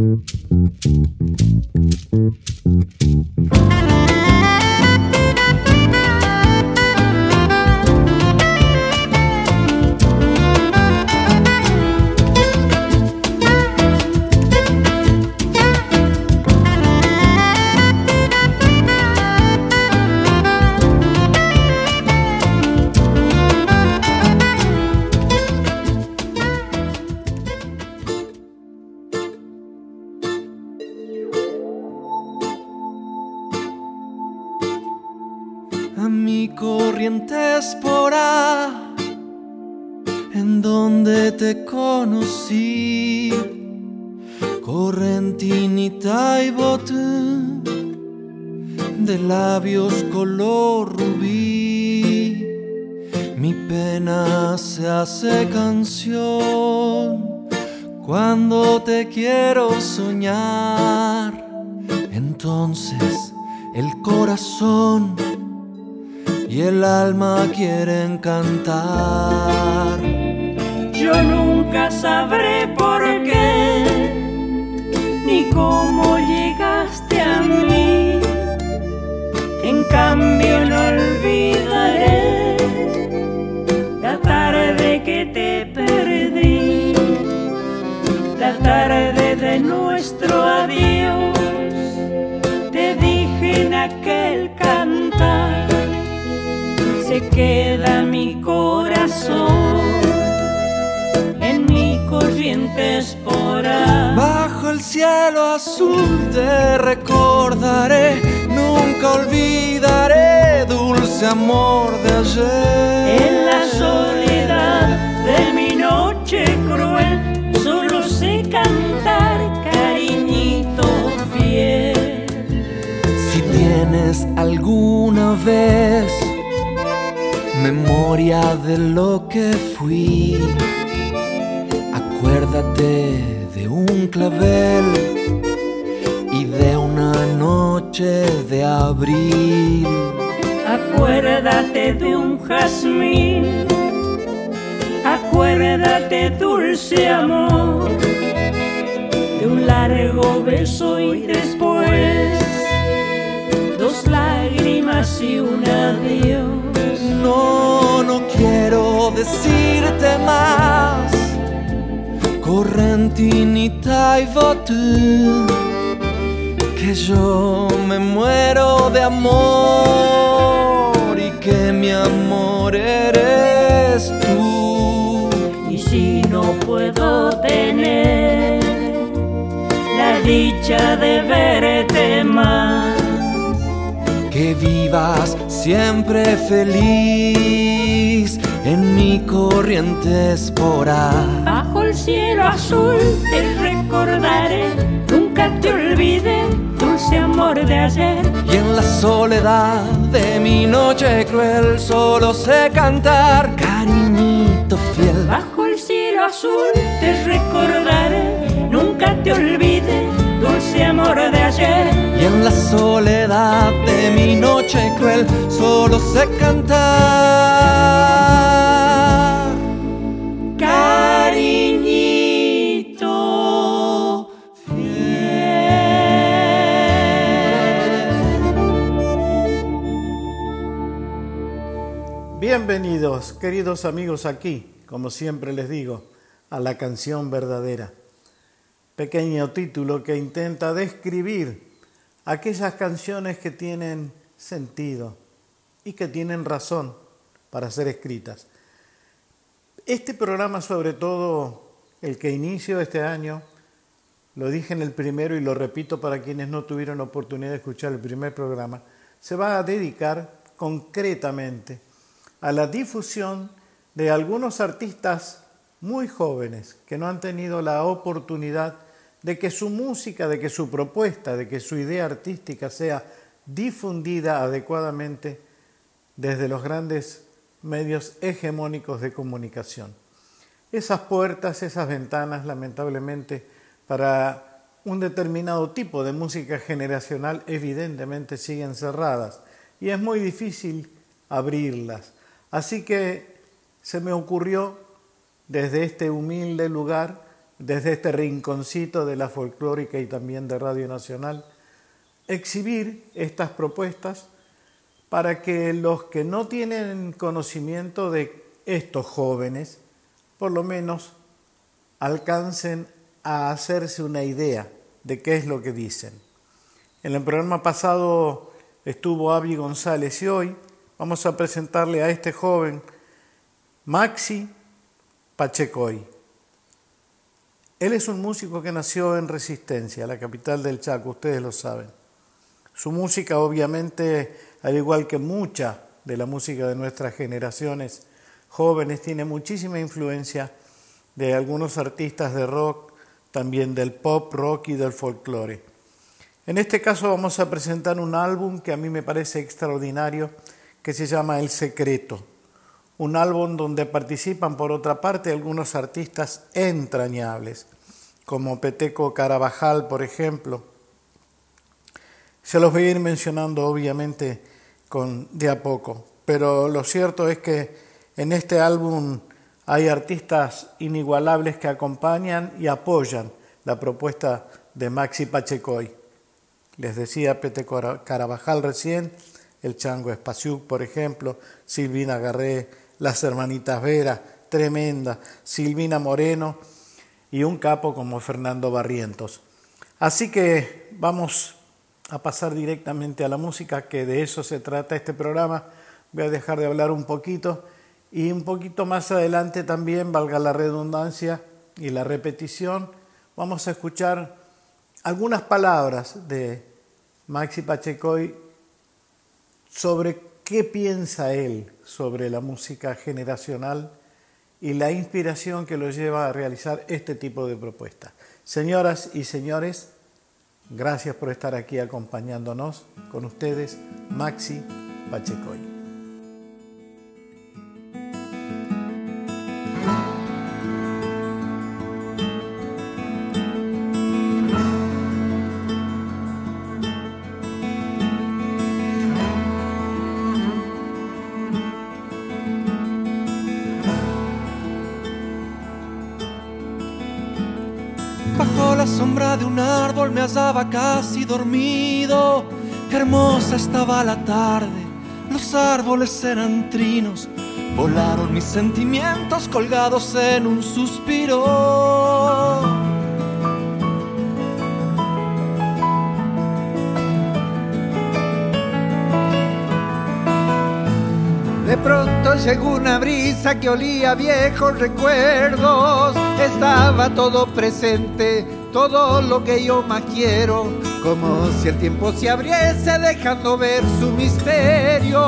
Mm-hmm. Bajo el cielo azul te recordaré, nunca olvidaré, dulce amor de ayer. En la soledad de mi noche cruel, solo sé cantar, cariñito fiel. Si tienes alguna vez memoria de lo que fui Acuérdate de un clavel y de una noche de abril. Acuérdate de un jazmín. Acuérdate, dulce amor, de un largo beso y después dos lágrimas y un adiós. No, no quiero decirte más Correntinita y tú que yo me muero de amor y que mi amor eres tú. Y e si no puedo tener la dicha de verte más, que vivas siempre feliz en mi corriente esporá. Bajo el cielo azul te recordaré, nunca te olvidé, dulce amor de ayer. Y en la soledad de mi noche cruel solo sé cantar, cariñito fiel. Bajo el cielo azul te recordaré, nunca te olvidé, dulce amor de ayer. Y en la soledad de mi noche cruel solo sé cantar. Bienvenidos, queridos amigos, aquí, como siempre les digo, a la canción verdadera. Pequeño título que intenta describir aquellas canciones que tienen sentido y que tienen razón para ser escritas. Este programa, sobre todo el que inicio este año, lo dije en el primero y lo repito para quienes no tuvieron oportunidad de escuchar el primer programa, se va a dedicar concretamente a la difusión de algunos artistas muy jóvenes que no han tenido la oportunidad de que su música, de que su propuesta, de que su idea artística sea difundida adecuadamente desde los grandes medios hegemónicos de comunicación. Esas puertas, esas ventanas, lamentablemente, para un determinado tipo de música generacional evidentemente siguen cerradas y es muy difícil abrirlas. Así que se me ocurrió desde este humilde lugar, desde este rinconcito de la folclórica y también de Radio Nacional, exhibir estas propuestas para que los que no tienen conocimiento de estos jóvenes, por lo menos alcancen a hacerse una idea de qué es lo que dicen. En el programa pasado estuvo Avi González y hoy vamos a presentarle a este joven Maxi Pachecoy. Él es un músico que nació en Resistencia, la capital del Chaco, ustedes lo saben. Su música, obviamente, al igual que mucha de la música de nuestras generaciones jóvenes, tiene muchísima influencia de algunos artistas de rock, también del pop, rock y del folclore. En este caso vamos a presentar un álbum que a mí me parece extraordinario, que se llama El Secreto un álbum donde participan por otra parte algunos artistas entrañables, como Peteco Carabajal, por ejemplo. Se los voy a ir mencionando obviamente con, de a poco, pero lo cierto es que en este álbum hay artistas inigualables que acompañan y apoyan la propuesta de Maxi Pachecoy. Les decía Peteco Carabajal recién, el Chango Espaciuc, por ejemplo, Silvina Garré, las hermanitas Vera, tremenda, Silvina Moreno y un capo como Fernando Barrientos. Así que vamos a pasar directamente a la música, que de eso se trata este programa. Voy a dejar de hablar un poquito y un poquito más adelante también, valga la redundancia y la repetición, vamos a escuchar algunas palabras de Maxi Pachecoy sobre qué piensa él sobre la música generacional y la inspiración que lo lleva a realizar este tipo de propuestas. Señoras y señores, gracias por estar aquí acompañándonos con ustedes, Maxi Pachecoy. Hallaba casi dormido. Qué hermosa estaba la tarde, los árboles eran trinos. Volaron mis sentimientos colgados en un suspiro. De pronto llegó una brisa que olía a viejos recuerdos. Estaba todo presente todo lo que yo más quiero, como si el tiempo se abriese dejando ver su misterio.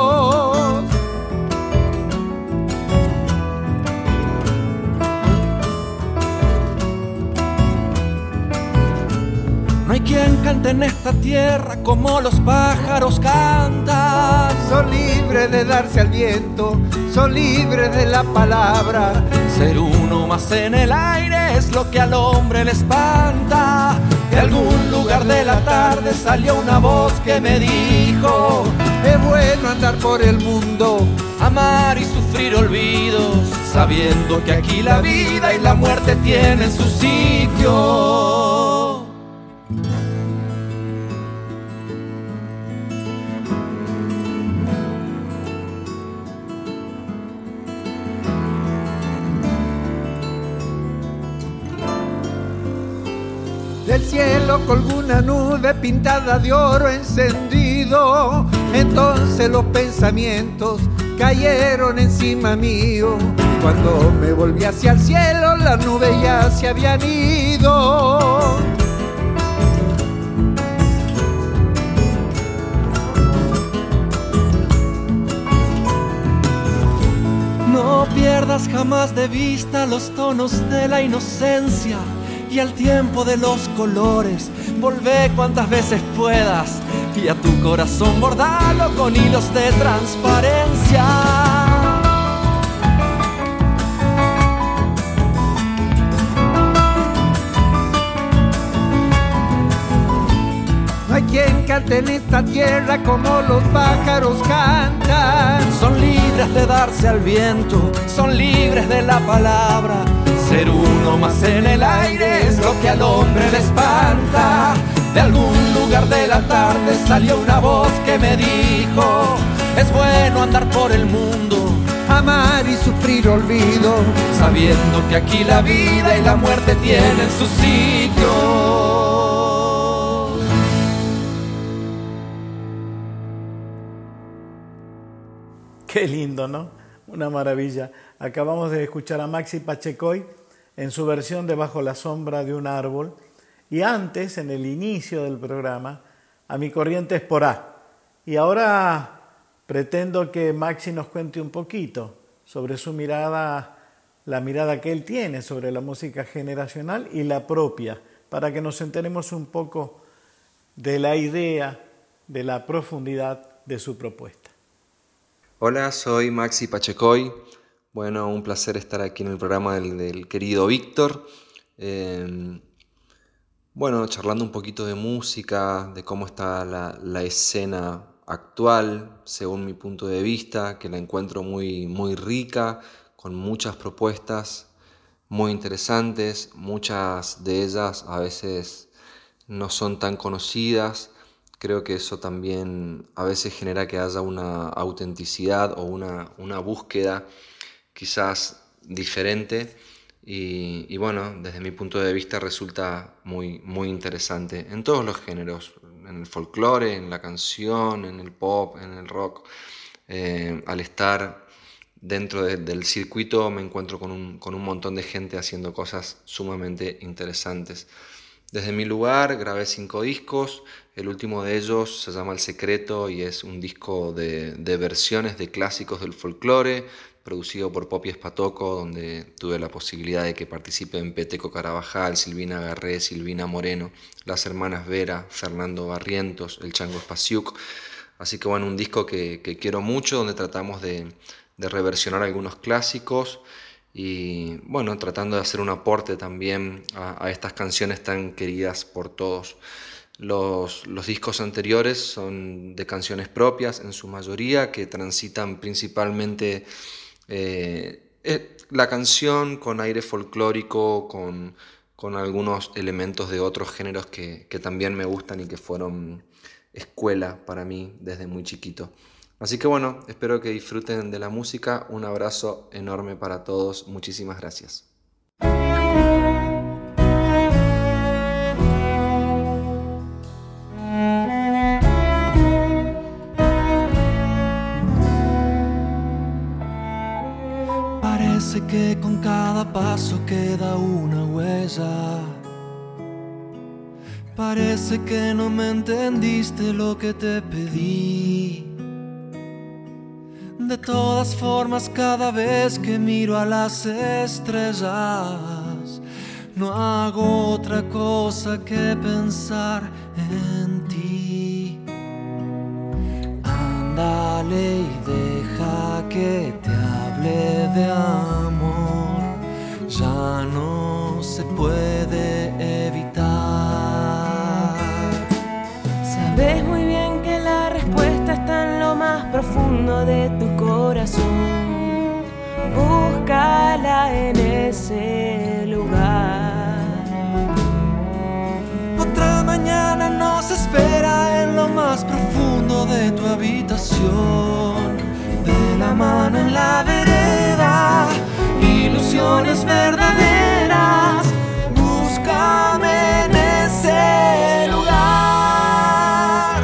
No hay quien cante en esta tierra como los pájaros cantan. Son libres de darse al viento, son libres de la palabra. Ser uno más en el aire es lo que al hombre le De algún lugar de la tarde salió una voz que me dijo, es bueno andar por el mundo, amar y sufrir olvidos, sabiendo que aquí la vida y la muerte tienen su sitio. Colgó una nube pintada de oro encendido. Entonces los pensamientos cayeron encima mío. Cuando me volví hacia el cielo, las nubes ya se habían ido. No pierdas jamás de vista los tonos de la inocencia y al tiempo de los colores. Volvé cuantas veces puedas y a tu corazón bordalo con hilos de transparencia. No hay quien cante en esta tierra como los pájaros cantan. Son libres de darse al viento, son libres de la palabra Ser uno más en el aire es lo que al hombre le espanta. De algún lugar de la tarde salió una voz que me dijo, es bueno andar por el mundo, amar y sufrir olvido, sabiendo que aquí la vida y la muerte tienen su sitio. Qué lindo, ¿no? Una maravilla. Acabamos de escuchar a Maxi Pachecoy en su versión de Bajo la sombra de un árbol y antes, en el inicio del programa, a mi corriente esporá. Y ahora pretendo que Maxi nos cuente un poquito sobre su mirada, la mirada que él tiene sobre la música generacional y la propia, para que nos enteremos un poco de la idea, de la profundidad de su propuesta. Hola, soy Maxi Pachecoy. Bueno, un placer estar aquí en el programa del, querido Víctor. Em, bueno, charlando un poquito de música, de cómo está la, escena actual, según mi punto de vista, que la encuentro muy, muy rica, con muchas propuestas muy interesantes, muchas de ellas a veces no son tan conocidas Creo que eso también a veces genera que haya una autenticidad o una, una búsqueda quizás diferente y, bueno, desde mi punto de vista resulta muy, muy interesante en todos los géneros, en el folclore, en la canción, en el pop, en el rock. Eh, al estar dentro del circuito me encuentro con un, con un montón de gente haciendo cosas sumamente interesantes. Desde mi lugar grabé cinco discos, el último de ellos se llama El Secreto y es un disco de, versiones de clásicos del folclore, producido por Popi Espatoco, donde tuve la posibilidad de que participen Peteco Carabajal, Silvina Garré, Silvina Moreno, las hermanas Vera, Fernando Barrientos, el Chango Espaciuc. Así que bueno, un disco que, quiero mucho, donde tratamos de, de reversionar algunos clásicos y bueno, tratando de hacer un aporte también a, estas canciones tan queridas por todos. Los, discos anteriores son de canciones propias en su mayoría que transitan principalmente eh, eh, la canción con aire folclórico, con, algunos elementos de otros géneros que también me gustan y que fueron escuela para mí desde muy chiquito. Así que bueno, espero que disfruten de la música. Un abrazo enorme para todos. Muchísimas gracias. Parece que con cada paso queda una huella. Parece que no me entendiste lo que te pedí. De todas formas, cada vez que miro a las estrellas, no hago otra cosa que pensar en ti. Ándale y deja que te hable de amor, ya no se puede evitar. Sabes muy bien que la respuesta está en lo más profundo de tu corazón, búscala en ese lugar. Otra mañana nos espera en lo más profundo de tu habitación, de la mano en la vereda, ilusiones verdaderas, búscame en ese lugar.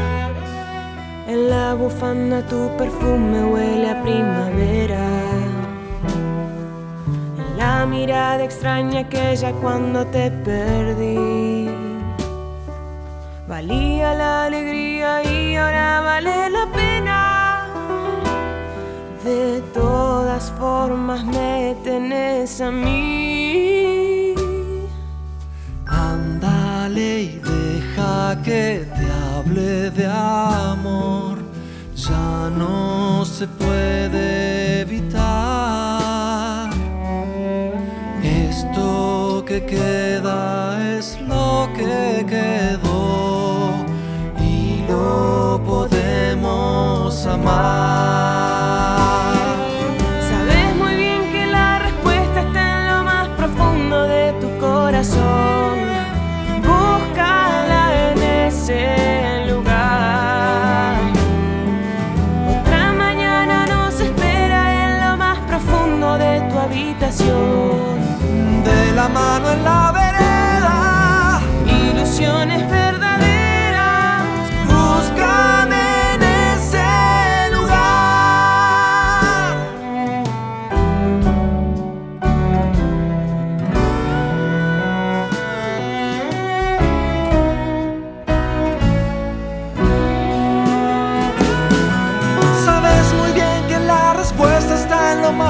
En la bufanda tu perfume huele a primavera. En la mirada extraña aquella cuando te perdí. Valía la alegría y ahora vale la pena. De todas formas me tenés a mí. Ándale y deja que te hable de amor ya no se puede evitar. Esto que queda es lo que quedó smile.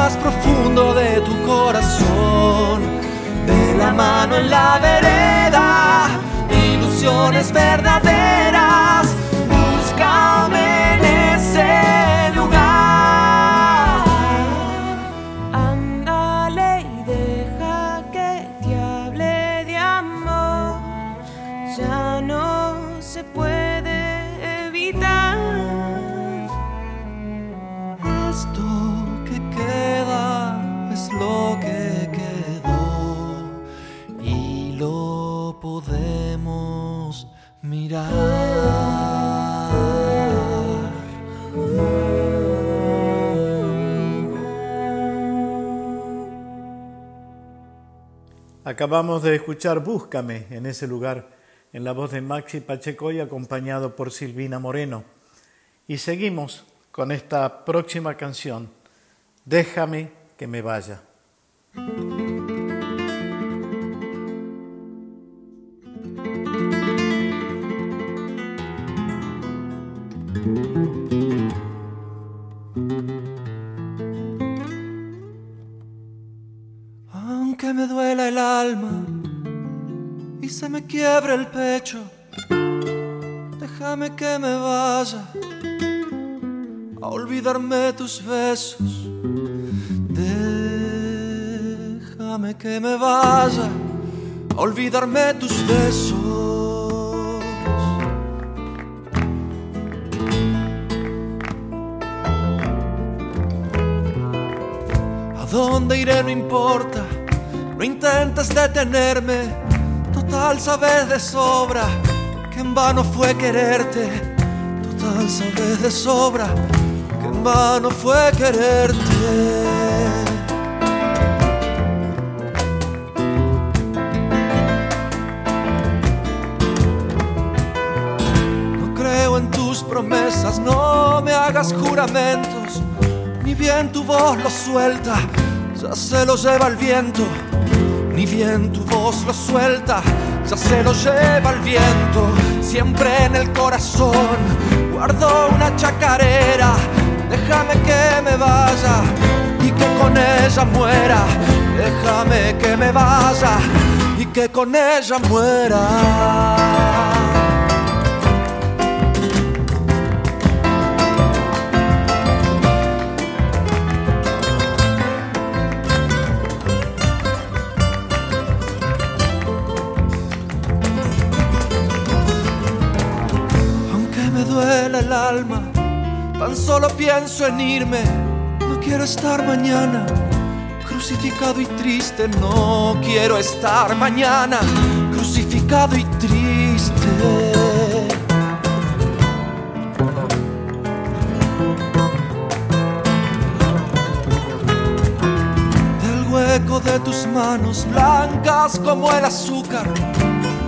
más profundo de tu corazón. De la mano en la vereda, ilusiones verdaderas Acabamos de escuchar Búscame en ese lugar, en la voz de Maxi Pacheco y acompañado por Silvina Moreno. Y seguimos con esta próxima canción, Déjame que me vaya. Quiebre el pecho, déjame que me vaya a olvidarme tus besos. Déjame que me vaya a olvidarme tus besos. A dónde iré no importa, no intentes detenerme. Total sabes de sobra que en vano fue quererte. Total sabes de sobra que en vano fue quererte. No creo en tus promesas, no me hagas juramentos, ni bien tu voz lo suelta, ya se lo lleva el viento, ni bien tu voz lo suelta, ya se lo lleva el viento, siempre en el corazón guardo una chacarera, déjame que me vaya y que con ella muera, déjame que me vaya y que con ella muera. Pienso en irme. No quiero estar mañana crucificado y triste. No quiero estar mañana crucificado y triste. Del hueco de tus manos blancas como el azúcar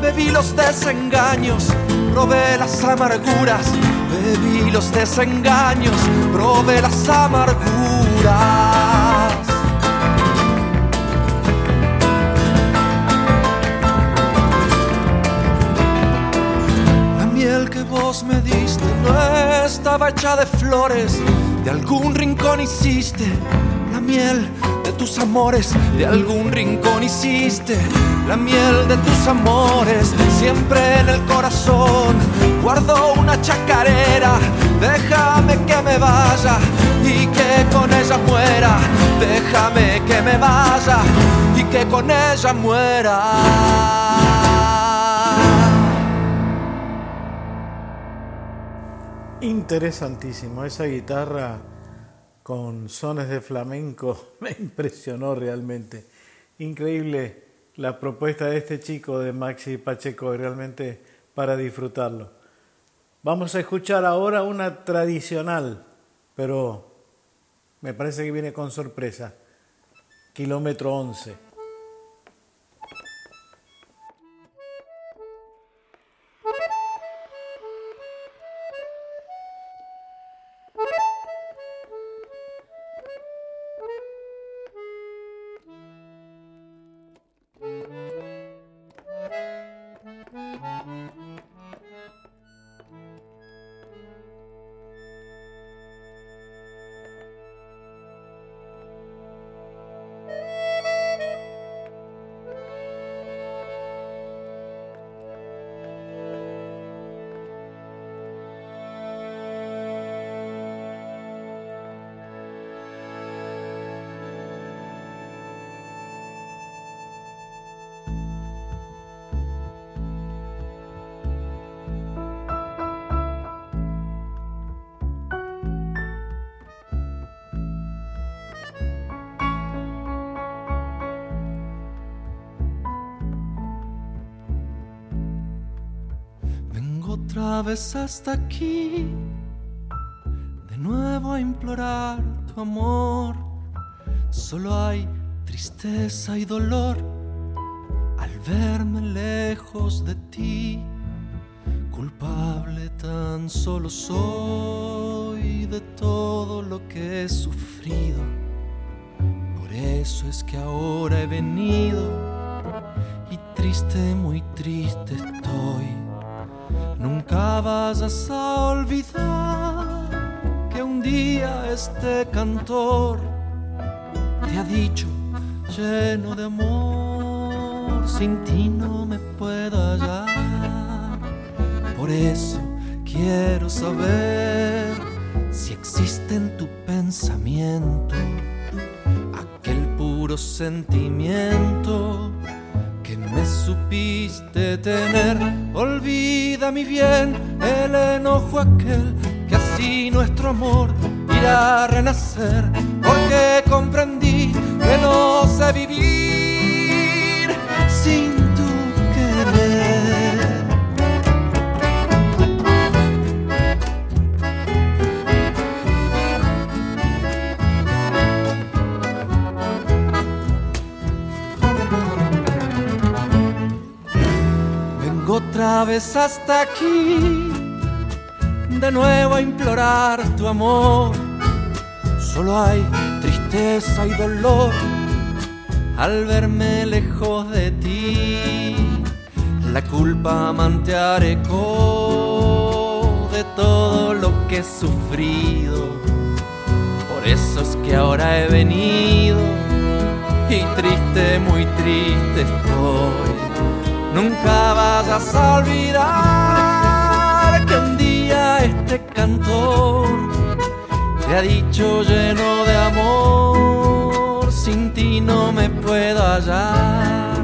Bebí los desengaños, probé las amarguras. Bebí los desengaños, probé las amarguras. La miel que vos me diste no estaba hecha de flores, de algún rincón hiciste. La miel de tus amores, de algún rincón hiciste. La miel de tus amores, siempre en el corazón. Guardo una chacarera, déjame que me vaya y que con ella muera. Déjame que me vaya y que con ella muera. Interesantísimo, esa guitarra con sones de flamenco me impresionó realmente. Increíble la propuesta de este chico de Maxi Pacheco, realmente para disfrutarlo. Vamos a escuchar ahora una tradicional, pero me parece que viene con sorpresa. Kilómetro 11. Otra vez hasta aquí, de nuevo a implorar tu amor. Solo hay tristeza y dolor al verme lejos de ti. Culpable tan solo soy de todo lo que he sufrido. Por eso es que ahora he venido y triste, muy triste estoy Nunca vas a olvidar que un día este cantor te ha dicho lleno de amor, sin ti no me puedo hallar. Por eso quiero saber si existe en tu pensamiento aquel puro sentimiento supiste tener. Olvida mi bien el enojo aquel que así nuestro amor irá a renacer. Porque comprendí que no sé vivir hasta aquí, de nuevo a implorar tu amor. Solo hay tristeza y dolor al verme lejos de ti. La culpa mantearé de todo lo que he sufrido. Por eso es que ahora he venido y triste, muy triste estoy Nunca vayas a olvidar que un día este cantor te ha dicho lleno de amor, sin ti no me puedo hallar.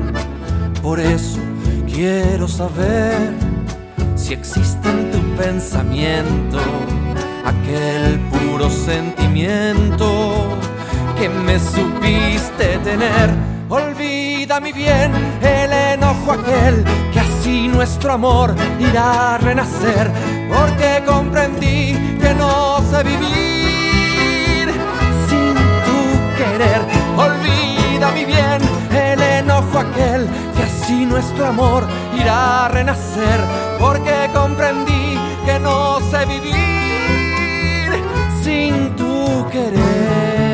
Por eso quiero saber si existe en tu pensamiento aquel puro sentimiento que me supiste tener. Olvida mi bien el enojo aquel que así nuestro amor irá a renacer, porque comprendí que no sé vivir sin tu querer. Olvida mi bien el enojo aquel que así nuestro amor irá a renacer, porque comprendí que no sé vivir sin tu querer.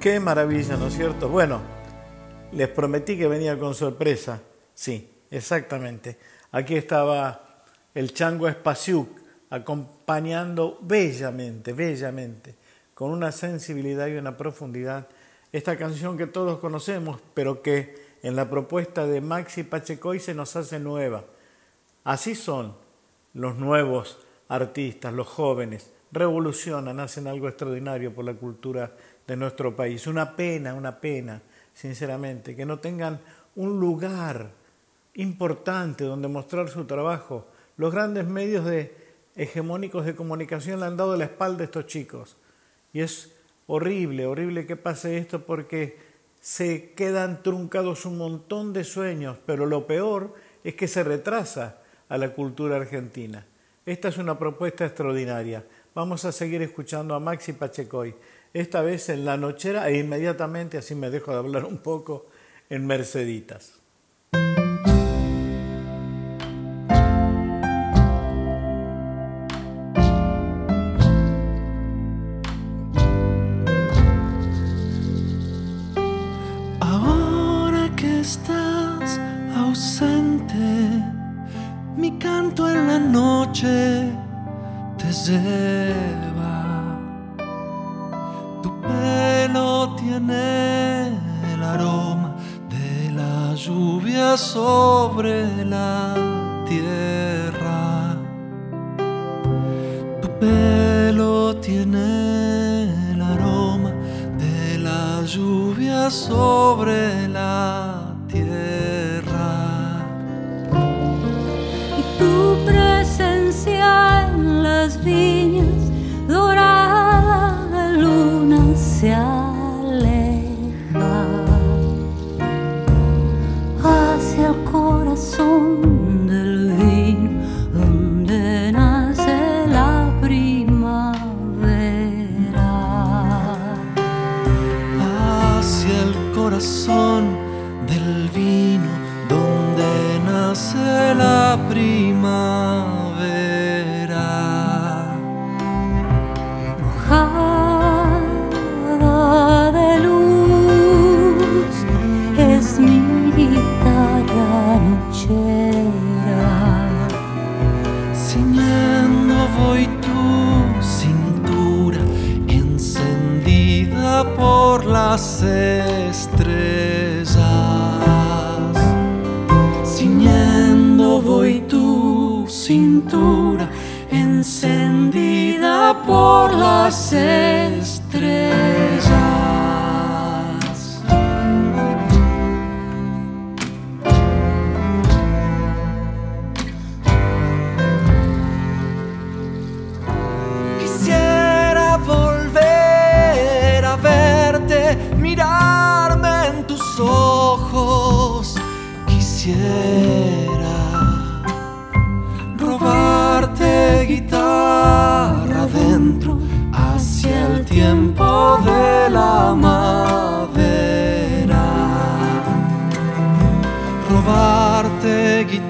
Qué maravilla, ¿no es cierto? Bueno, les prometí que venía con sorpresa. Sí, exactamente. Aquí estaba el chango Espasiuk acompañando bellamente, bellamente, con una sensibilidad y una profundidad, esta canción que todos conocemos, pero que en la propuesta de Maxi Pachecoy se nos hace nueva. Así son los nuevos artistas, los jóvenes, revolucionan, hacen algo extraordinario por la cultura de nuestro país. Una pena, una pena, sinceramente, que no tengan un lugar importante donde mostrar su trabajo. Los grandes medios de, hegemónicos de comunicación le han dado la espalda a estos chicos. Y es horrible, horrible que pase esto porque se quedan truncados un montón de sueños, pero lo peor es que se retrasa a la cultura argentina. Esta es una propuesta extraordinaria. Vamos a seguir escuchando a Maxi Pachecoy esta vez en la nochera e inmediatamente, así me dejo de hablar un poco, en Merceditas. Lluvia sobre la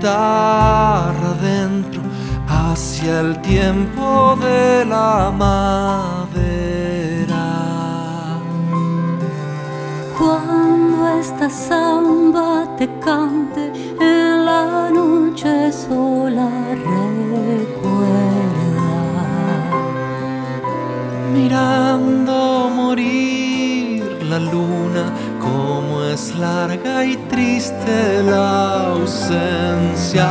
adentro hacia el tiempo de la madera. Cuando esta samba te cante larga y triste la ausencia.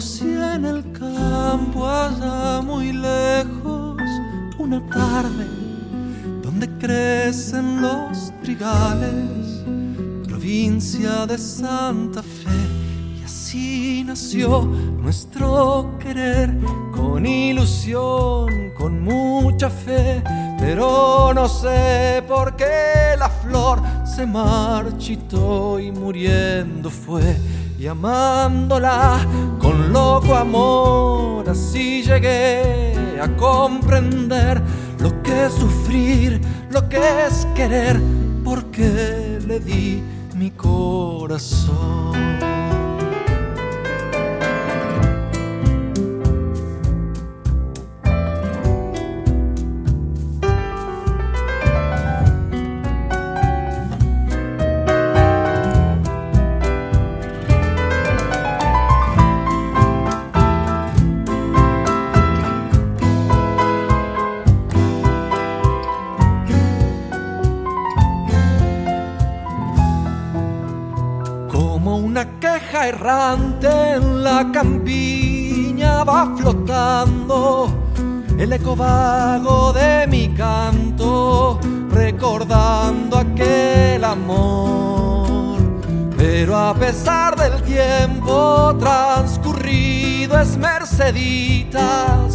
Conocí en el campo allá muy lejos, una tarde donde crecen los trigales, provincia de Santa Fe. Y así nació nuestro querer, con ilusión, con mucha fe. Pero no sé por qué la flor se marchitó y muriendo fue. Y amándola con loco amor, así llegué a comprender lo que es sufrir, lo que es querer, porque le di mi corazón. La campiña va flotando el eco vago de mi canto, recordando aquel amor. Pero a pesar del tiempo transcurrido es Merceditas,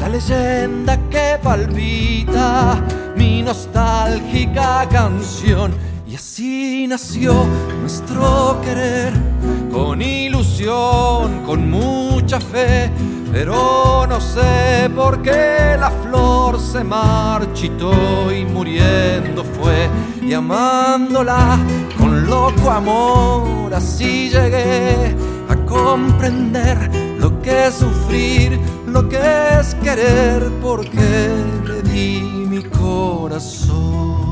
la leyenda que palpita mi nostálgica canción. Y así nació nuestro querer, con ilusión, con mucha fe, pero no sé por qué la flor se marchitó y muriendo fue, y amándola con loco amor, así llegué a comprender lo que es sufrir, lo que es querer, porque le di mi corazón.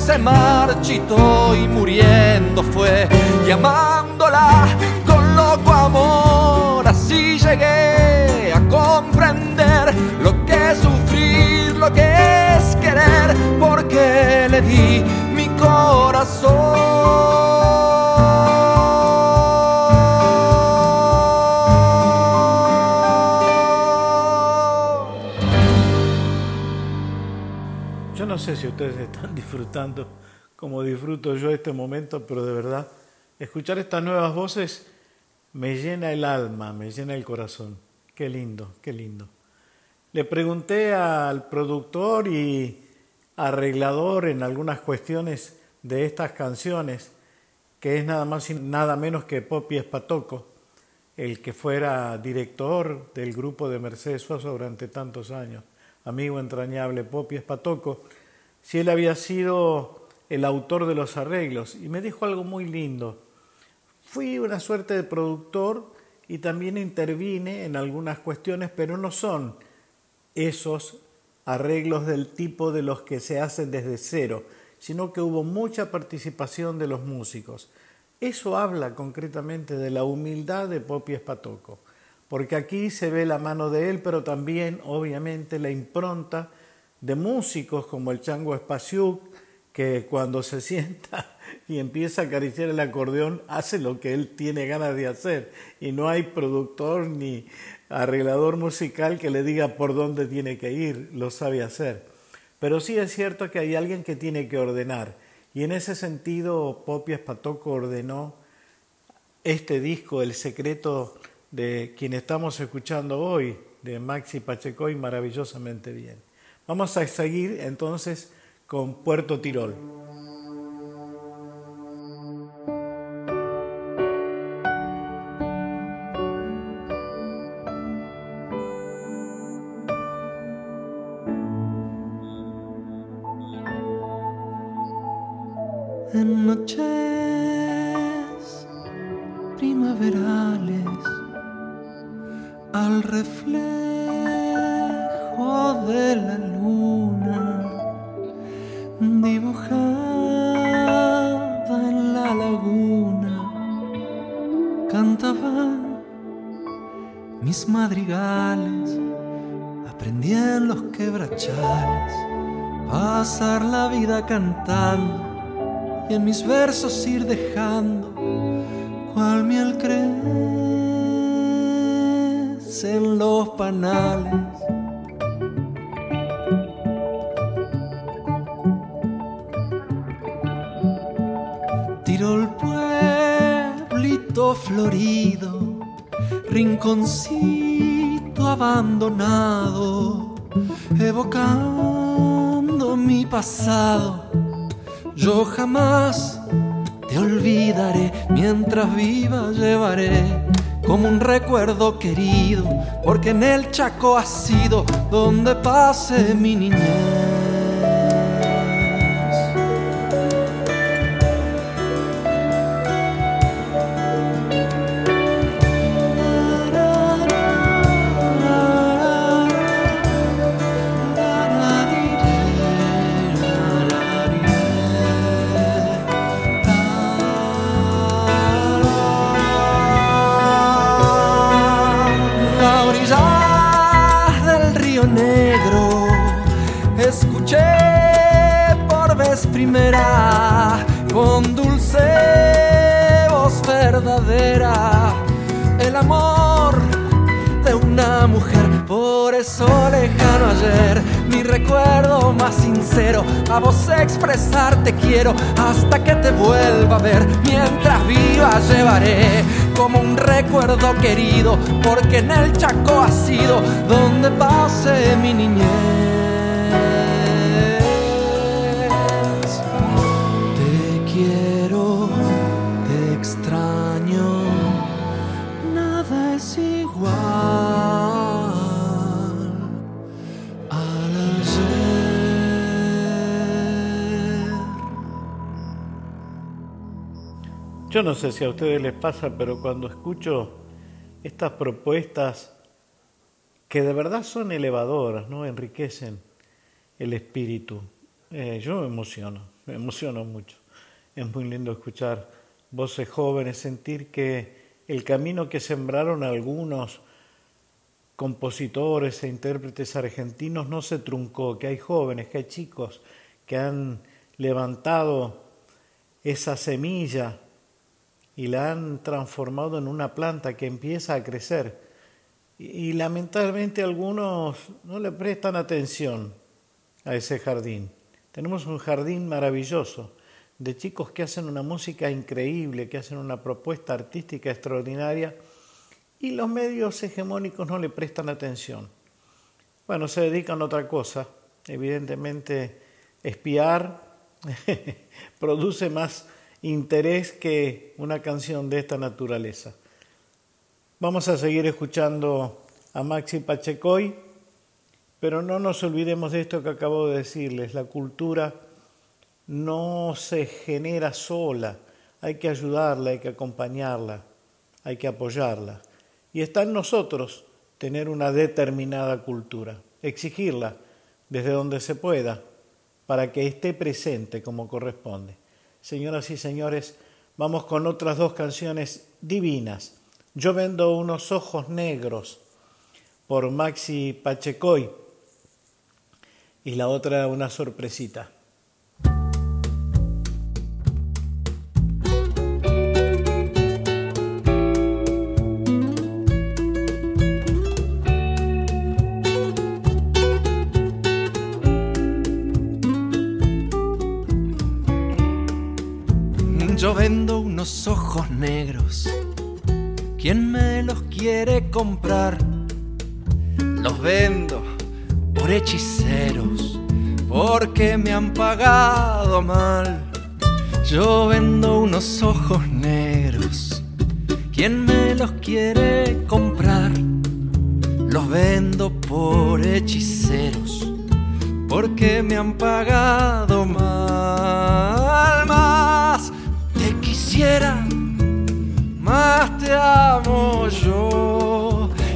se marchitó y muriendo fue, llamándola con loco amor, así llegué a comprender lo que es sufrir, lo que es querer, porque le di mi corazón. Si ustedes están disfrutando como disfruto yo este momento, pero de verdad, escuchar estas nuevas voces me llena el alma, me llena el corazón. Qué lindo, qué lindo. Le pregunté al productor y arreglador en algunas cuestiones de estas canciones, que es nada más y nada menos que Popi Espatoco, el que fuera director del grupo de Mercedes Sosa durante tantos años, amigo entrañable Popi Espatoco, si él había sido el autor de los arreglos y me dijo algo muy lindo. Fui una suerte de productor y también intervine en algunas cuestiones, pero no son esos arreglos del tipo de los que se hacen desde cero, sino que hubo mucha participación de los músicos. Eso habla concretamente de la humildad de Popi Espatoco, porque aquí se ve la mano de él, pero también, obviamente, la impronta de músicos como el Chango Espasiuk, que cuando se sienta y empieza a acariciar el acordeón hace lo que él tiene ganas de hacer y no hay productor ni arreglador musical que le diga por dónde tiene que ir, lo sabe hacer. Pero sí es cierto que hay alguien que tiene que ordenar y en ese sentido Popi Espatoco ordenó este disco, El secreto de quien estamos escuchando hoy, de Maxi Pacheco y maravillosamente bien. Vamos a seguir entonces con Puerto Tirol. En noches primaverales al reflejo de la mis madrigales, aprendí en los quebrachales, pasar la vida cantando y en mis versos ir dejando cual miel crece en los panales. Rinconcito abandonado, evocando mi pasado. Yo jamás te olvidaré, mientras viva llevaré como un recuerdo querido, porque en el Chaco ha sido donde pase mi niñez. Amor de un una mujer, por eso lejano ayer, mi recuerdo más sincero, a vos expresarte quiero hasta que te vuelva a ver, mientras viva llevaré como un recuerdo querido, porque en el Chaco ha sido donde pase mi niñez. Yo no sé si a ustedes les pasa, pero cuando escucho estas propuestas que de verdad son elevadoras, ¿no? enriquecen el espíritu, eh, yo me emociono, me emociono mucho. Es muy lindo escuchar voces jóvenes, sentir que el camino que sembraron algunos compositores e intérpretes argentinos no se truncó, que hay jóvenes, que hay chicos que han levantado esa semilla y la han transformado en una planta que empieza a crecer. Y, lamentablemente algunos no le prestan atención a ese jardín. Tenemos un jardín maravilloso de chicos que hacen una música increíble, que hacen una propuesta artística extraordinaria y los medios hegemónicos no le prestan atención. Bueno, se dedican a otra cosa. Evidentemente, espiar produce más interés que una canción de esta naturaleza. Vamos a seguir escuchando a Maxi Pachecoy, pero no nos olvidemos de esto que acabo de decirles, la cultura no se genera sola, hay que ayudarla, hay que acompañarla, hay que apoyarla. Y está en nosotros tener una determinada cultura, exigirla desde donde se pueda, para que esté presente como corresponde. Señoras y señores, vamos con otras dos canciones divinas. Yo vendo unos ojos negros por Maxi Pachecoy y la otra una sorpresita. Quiere comprar? Los vendo por hechiceros, porque me han pagado mal. Yo vendo unos ojos negros. ¿Quién me los quiere comprar? Los vendo por hechiceros, porque me han pagado mal. Más más te amo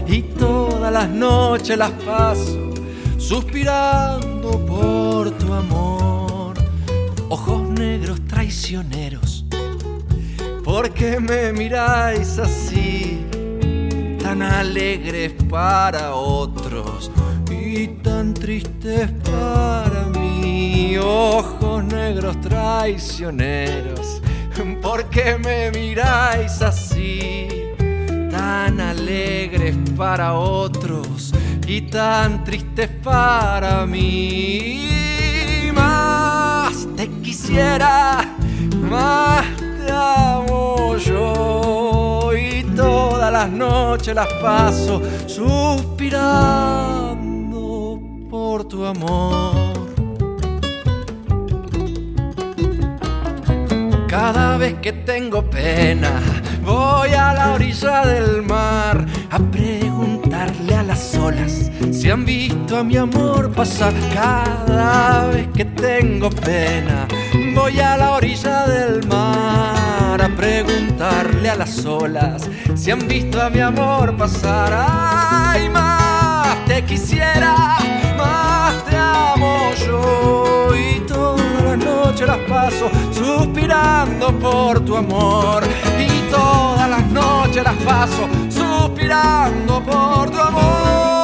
Y todas las noches las paso suspirando por tu amor. Ojos negros traicioneros, ¿por qué me miráis así? Tan alegres para otros y tan tristes para mí. Ojos negros traicioneros ¿Por qué me miráis así? Tan alegres para otros y tan tristes para mí. Más te quisiera, más te amo yo. Y todas las noches las paso suspirando por tu amor. Cada vez que tengo pena, voy a la orilla del mar a preguntarle a las olas si han visto a mi amor pasar. Cada vez que tengo pena, voy a la orilla del mar a preguntarle a las olas si han visto a mi amor pasar. Ay, más te quisiera, más te amo yo y las noches las paso suspirando por tu amor y todas las noches las paso suspirando por tu amor.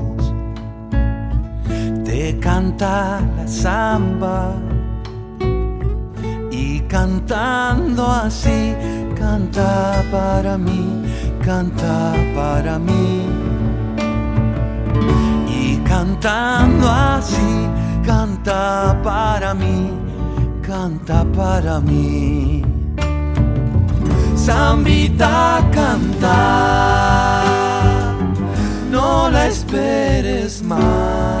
canta la samba. Y cantando así, canta para mí, canta para mí. Y cantando así, canta para mí, canta para mí. Zambita canta, no la esperes más.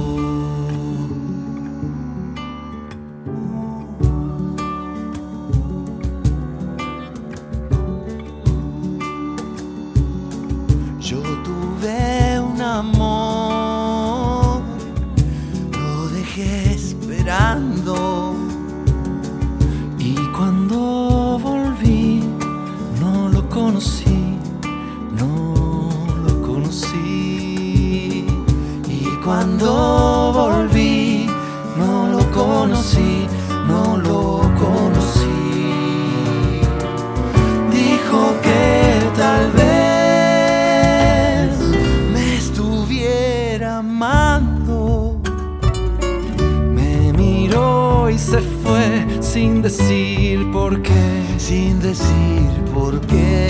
Sin decir por qué.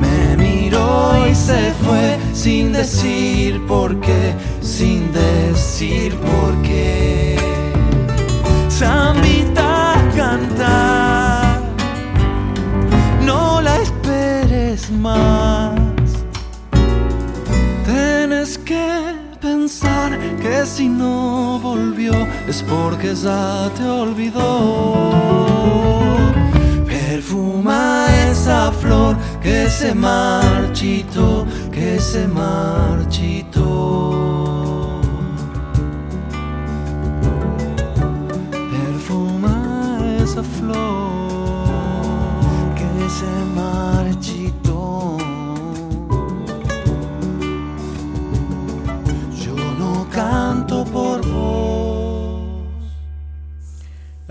Me miró y se fue sin decir por qué, sin decir por qué. Zambita cantar, no la esperes más. Es porque ya te olvidó. Perfuma esa flor que se marchitó, que se marchitó.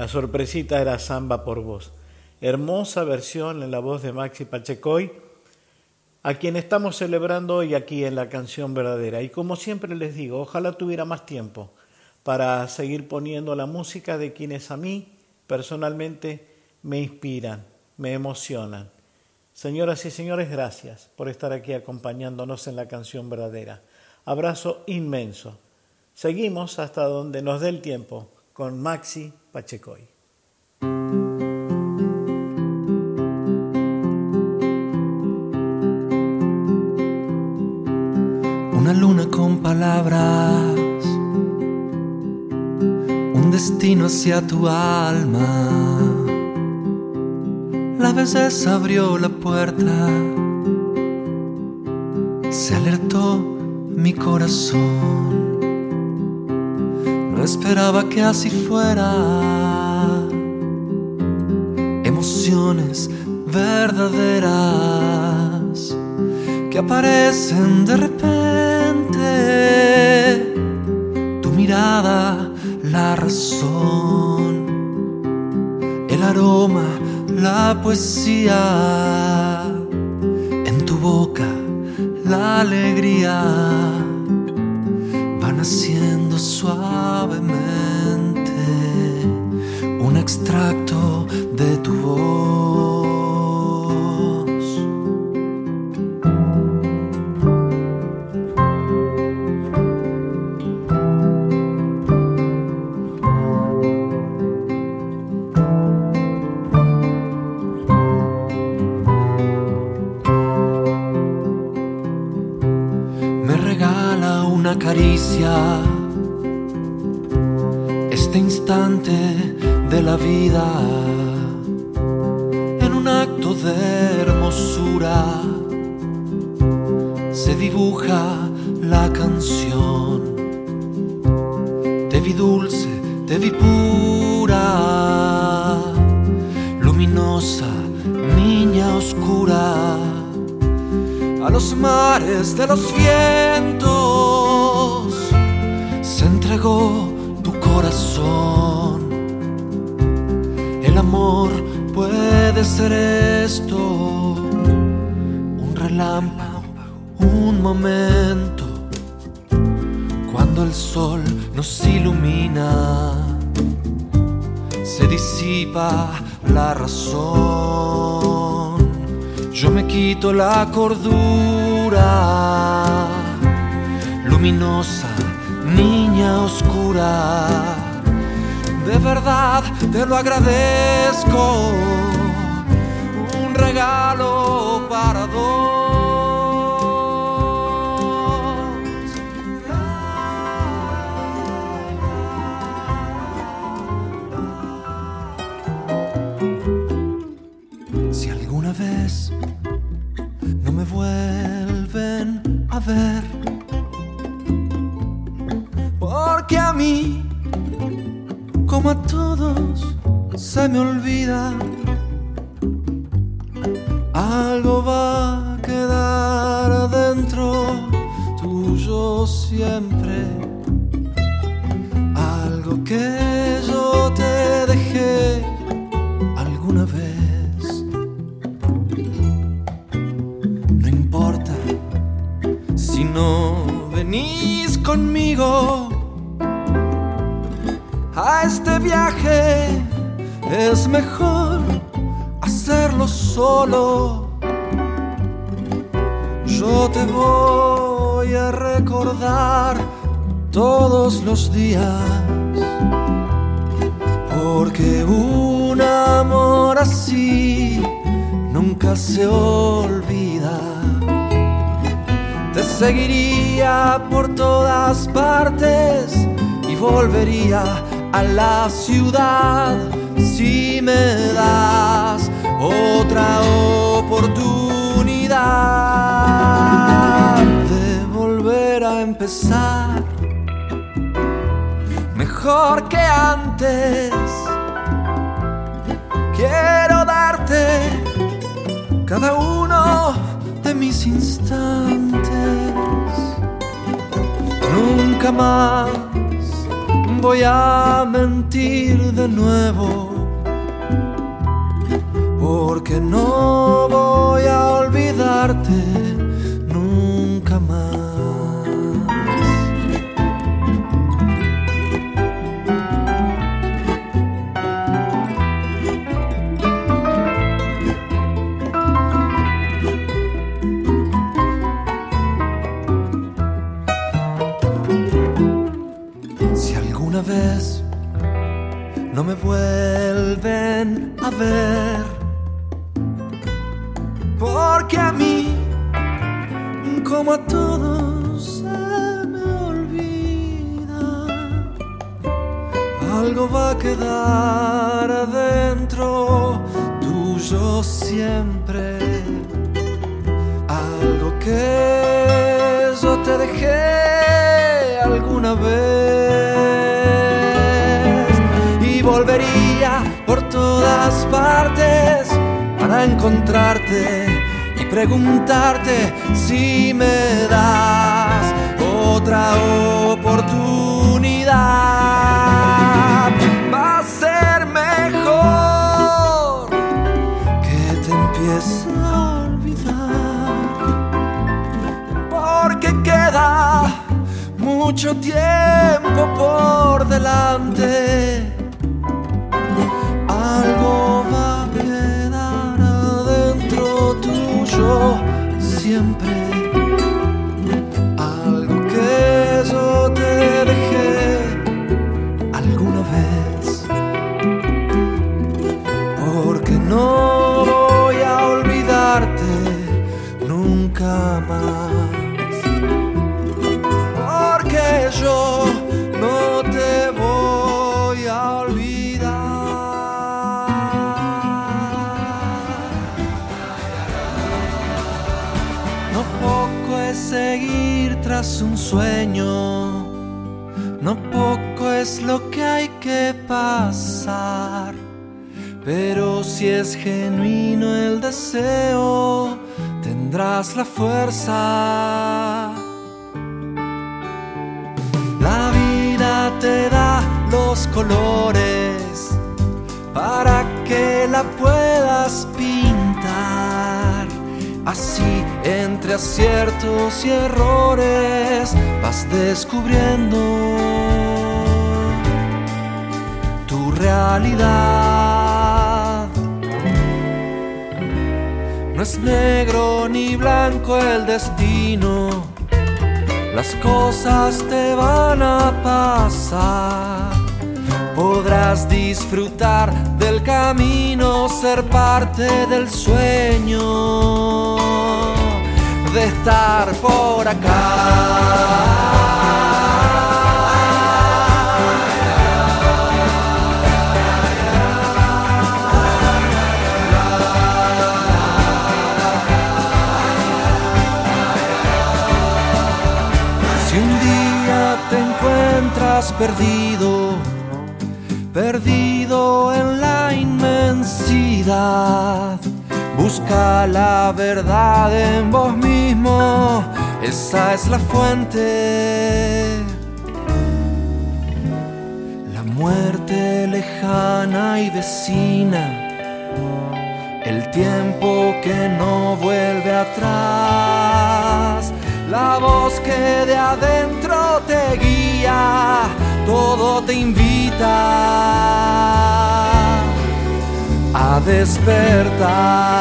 La sorpresita era Samba por vos. Hermosa versión en la voz de Maxi Pachecoy, a quien estamos celebrando hoy aquí en la canción verdadera. Y como siempre les digo, ojalá tuviera más tiempo para seguir poniendo la música de quienes a mí personalmente me inspiran, me emocionan. Señoras y señores, gracias por estar aquí acompañándonos en la canción verdadera. Abrazo inmenso. Seguimos hasta donde nos dé el tiempo con Maxi Pachecoy. Una luna con palabras, un destino hacia tu alma. La belleza abrió la puerta, se alertó mi corazón. Esperaba que así fuera. Emociones verdaderas que aparecen de repente. Tu mirada, la razón, el aroma, la poesía, en tu boca, la alegría, van haciendo suavemente un extracto Este instante de la vida en un acto de hermosura se dibuja la canción. Te vi dulce, te vi pura, luminosa, niña oscura, a los mares de los vientos se entregó ser esto, un relámpago, un momento, cuando el sol nos ilumina, se disipa la razón. Yo me quito la cordura, luminosa, niña oscura de verdad te lo agradezco. Regalo para dos. Si alguna vez no me vuelven a ver, porque a mí como a todos se me olvida. Algo va a la ciudad si me das otra oportunidad de volver a empezar mejor que antes. Quiero darte cada uno de mis instantes. Nunca más voy a mentir de nuevo, porque no Vez. No me vuelven a ver, porque a mí, como a todos, se me olvida, algo va a quedar adentro tuyo siempre, algo que yo te dejé alguna vez todas partes para encontrarte y preguntarte si me das otra oportunidad. Va a ser mejor que te empieces a olvidar porque queda mucho tiempo por delante. Algo va a quedar adentro tuyo siempre. Un sueño, no poco es lo que hay que pasar. Pero si es genuino el deseo, tendrás la fuerza. La vida te da los colores para que la puedas pintar. Así entre aciertos y errores vas descubriendo tu realidad. No es negro ni blanco el destino, las cosas te van a pasar. Podrás disfrutar del camino, ser parte del sueño de estar por acá. Si un día te encuentras perdido, perdido en la inmensidad, busca la verdad en vos mismo, esa es la fuente. La muerte lejana y vecina, el tiempo que no vuelve atrás la voz que de adentro te guía, todo te invita a despertar.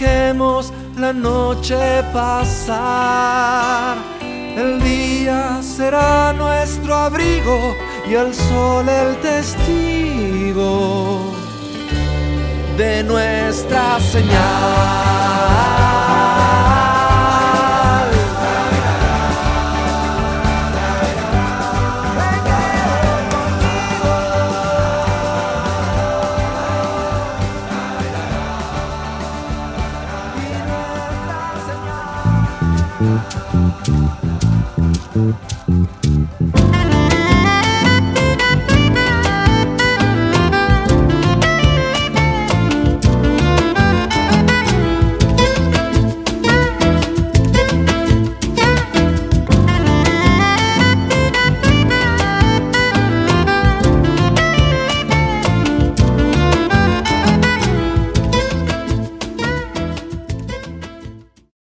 Dejemos la noche pasar. El día será nuestro abrigo y el sol el testigo de nuestra señal.